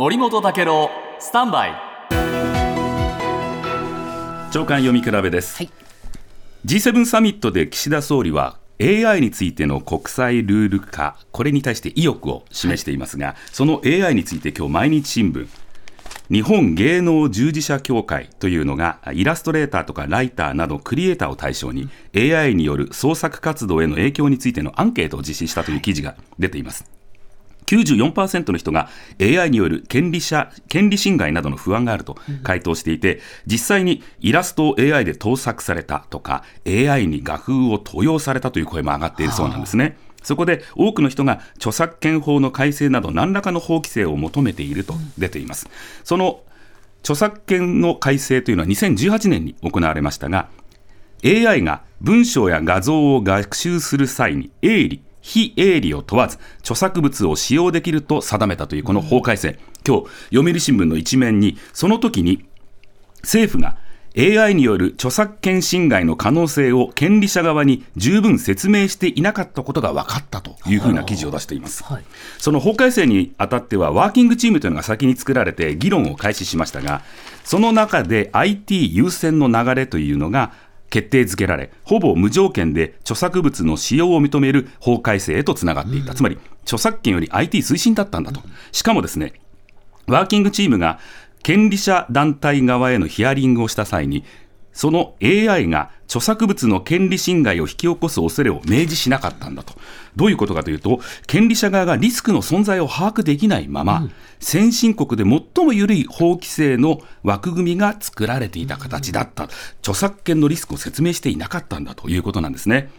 森本武郎スタンバイ。長官読み比べです、はい。G7 サミットで岸田総理は AI についての国際ルール化これに対して意欲を示していますが、その AI について今日毎日新聞日本芸能従事者協会というのがイラストレーターとかライターなどクリエイターを対象に AI による創作活動への影響についてのアンケートを実施したという記事が出ています94%の人が AI による権利者権利侵害などの不安があると回答していて、実際にイラストを AI で盗作されたとか AI に画風を盗用されたという声も上がっているそうなんですね。そこで多くの人が著作権法の改正など何らかの法規制を求めていると出ています。その著作権の改正というのは2018年に行われましたが AI が文章や画像を学習する際に営利非営利を問わず著作物を使用できると定めたというこの法改正、今日読売新聞の一面にその時に政府が AI による著作権侵害の可能性を権利者側に十分説明していなかったことが分かったというふうな記事を出しています。はいその法改正にあたっては、ワーキングチームというのが先に作られて、議論を開始しましたが、その中で IT 優先の流れというのが決定づけられ、ほぼ無条件で著作物の使用を認める法改正へとつながっていた、つまり著作権より IT 推進だったんだと。しかもですね、ワーキングチームが権利者団体側へのヒアリングをした際に、その AI が著作物の権利侵害を引き起こす恐れを明示しなかったんだと。どういうことかというと、権利者側がリスクの存在を把握できないまま、先進国で最も緩い法規制の枠組みが作られていた形だった。著作権のリスクを説明していなかったんだということなんですね。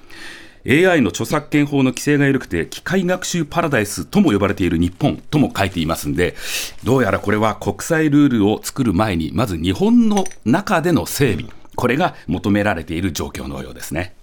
AI の著作権法の規制が緩くて機械学習パラダイスとも呼ばれている日本とも書いていますんでどうやらこれは国際ルールを作る前にまず日本の中での整備これが求められている状況のようですね。